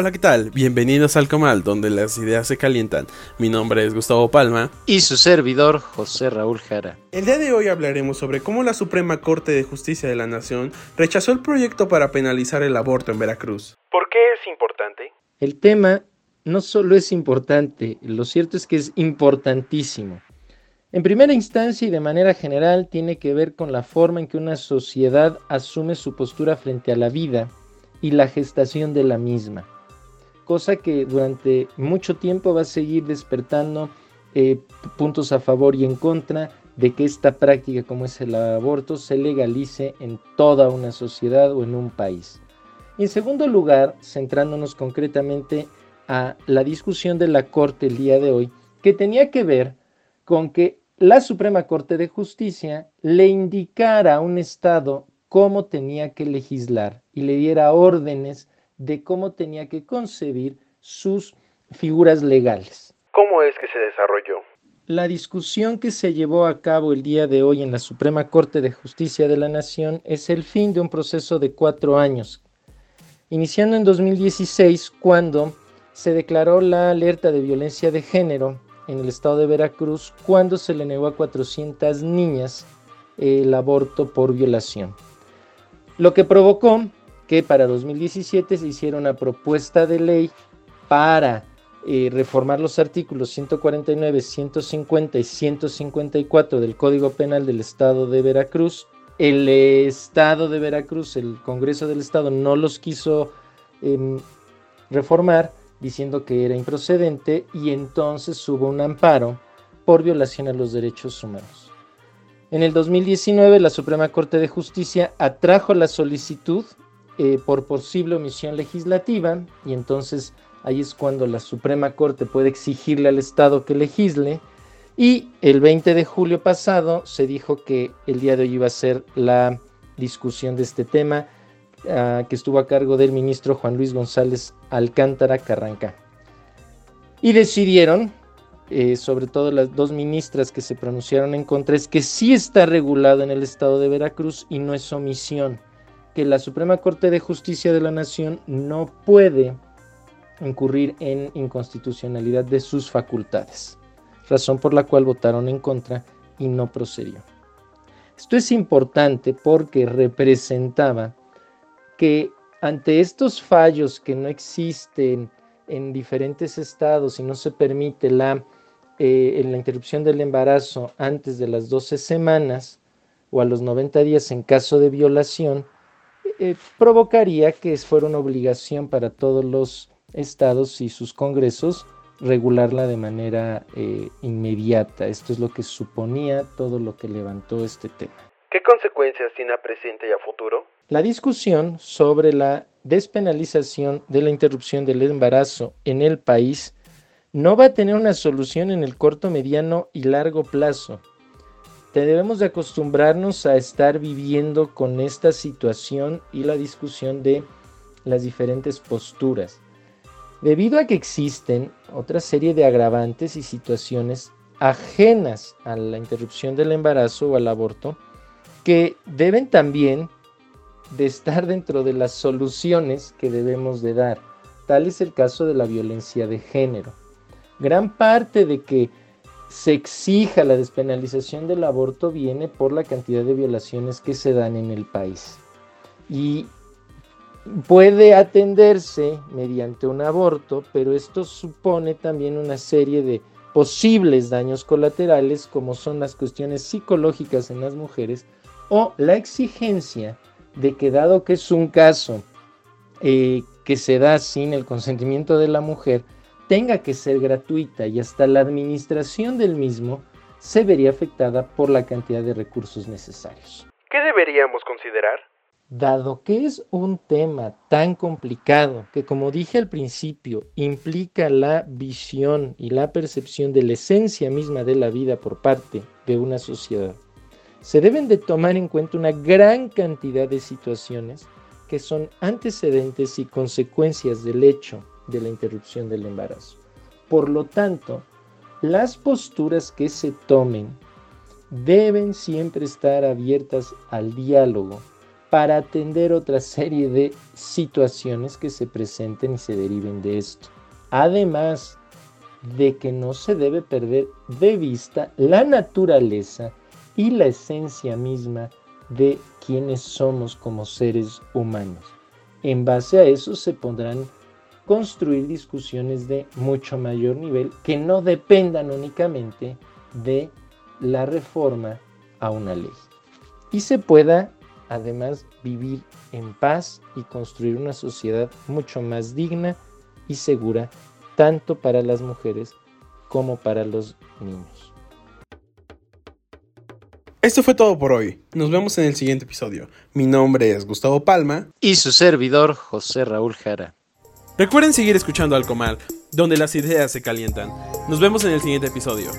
Hola, ¿qué tal? Bienvenidos al Comal, donde las ideas se calientan. Mi nombre es Gustavo Palma. Y su servidor, José Raúl Jara. El día de hoy hablaremos sobre cómo la Suprema Corte de Justicia de la Nación rechazó el proyecto para penalizar el aborto en Veracruz. ¿Por qué es importante? El tema no solo es importante, lo cierto es que es importantísimo. En primera instancia y de manera general tiene que ver con la forma en que una sociedad asume su postura frente a la vida y la gestación de la misma cosa que durante mucho tiempo va a seguir despertando eh, puntos a favor y en contra de que esta práctica como es el aborto se legalice en toda una sociedad o en un país. En segundo lugar, centrándonos concretamente a la discusión de la Corte el día de hoy, que tenía que ver con que la Suprema Corte de Justicia le indicara a un Estado cómo tenía que legislar y le diera órdenes de cómo tenía que concebir sus figuras legales. ¿Cómo es que se desarrolló? La discusión que se llevó a cabo el día de hoy en la Suprema Corte de Justicia de la Nación es el fin de un proceso de cuatro años, iniciando en 2016 cuando se declaró la alerta de violencia de género en el estado de Veracruz cuando se le negó a 400 niñas el aborto por violación. Lo que provocó que para 2017 se hiciera una propuesta de ley para eh, reformar los artículos 149, 150 y 154 del Código Penal del Estado de Veracruz. El Estado de Veracruz, el Congreso del Estado, no los quiso em, reformar diciendo que era improcedente y entonces hubo un amparo por violación a los derechos humanos. En el 2019 la Suprema Corte de Justicia atrajo la solicitud eh, por posible omisión legislativa y entonces ahí es cuando la Suprema Corte puede exigirle al Estado que legisle y el 20 de julio pasado se dijo que el día de hoy iba a ser la discusión de este tema ah, que estuvo a cargo del ministro Juan Luis González Alcántara Carranca. Y decidieron, eh, sobre todo las dos ministras que se pronunciaron en contra, es que sí está regulado en el estado de Veracruz y no es omisión que la Suprema Corte de Justicia de la Nación no puede incurrir en inconstitucionalidad de sus facultades, razón por la cual votaron en contra y no procedió. Esto es importante porque representaba que ante estos fallos que no existen en diferentes estados y no se permite la, eh, la interrupción del embarazo antes de las 12 semanas o a los 90 días en caso de violación, eh, provocaría que fuera una obligación para todos los estados y sus congresos regularla de manera eh, inmediata. Esto es lo que suponía todo lo que levantó este tema. ¿Qué consecuencias tiene a presente y a futuro? La discusión sobre la despenalización de la interrupción del embarazo en el país no va a tener una solución en el corto, mediano y largo plazo debemos de acostumbrarnos a estar viviendo con esta situación y la discusión de las diferentes posturas. Debido a que existen otra serie de agravantes y situaciones ajenas a la interrupción del embarazo o al aborto, que deben también de estar dentro de las soluciones que debemos de dar. Tal es el caso de la violencia de género. Gran parte de que se exija la despenalización del aborto viene por la cantidad de violaciones que se dan en el país. Y puede atenderse mediante un aborto, pero esto supone también una serie de posibles daños colaterales como son las cuestiones psicológicas en las mujeres o la exigencia de que dado que es un caso eh, que se da sin el consentimiento de la mujer, tenga que ser gratuita y hasta la administración del mismo se vería afectada por la cantidad de recursos necesarios. ¿Qué deberíamos considerar? Dado que es un tema tan complicado que, como dije al principio, implica la visión y la percepción de la esencia misma de la vida por parte de una sociedad, se deben de tomar en cuenta una gran cantidad de situaciones que son antecedentes y consecuencias del hecho de la interrupción del embarazo. Por lo tanto, las posturas que se tomen deben siempre estar abiertas al diálogo para atender otra serie de situaciones que se presenten y se deriven de esto. Además de que no se debe perder de vista la naturaleza y la esencia misma de quienes somos como seres humanos. En base a eso se podrán construir discusiones de mucho mayor nivel que no dependan únicamente de la reforma a una ley. Y se pueda además vivir en paz y construir una sociedad mucho más digna y segura, tanto para las mujeres como para los niños. Esto fue todo por hoy. Nos vemos en el siguiente episodio. Mi nombre es Gustavo Palma. Y su servidor, José Raúl Jara. Recuerden seguir escuchando Alcomal, donde las ideas se calientan. Nos vemos en el siguiente episodio.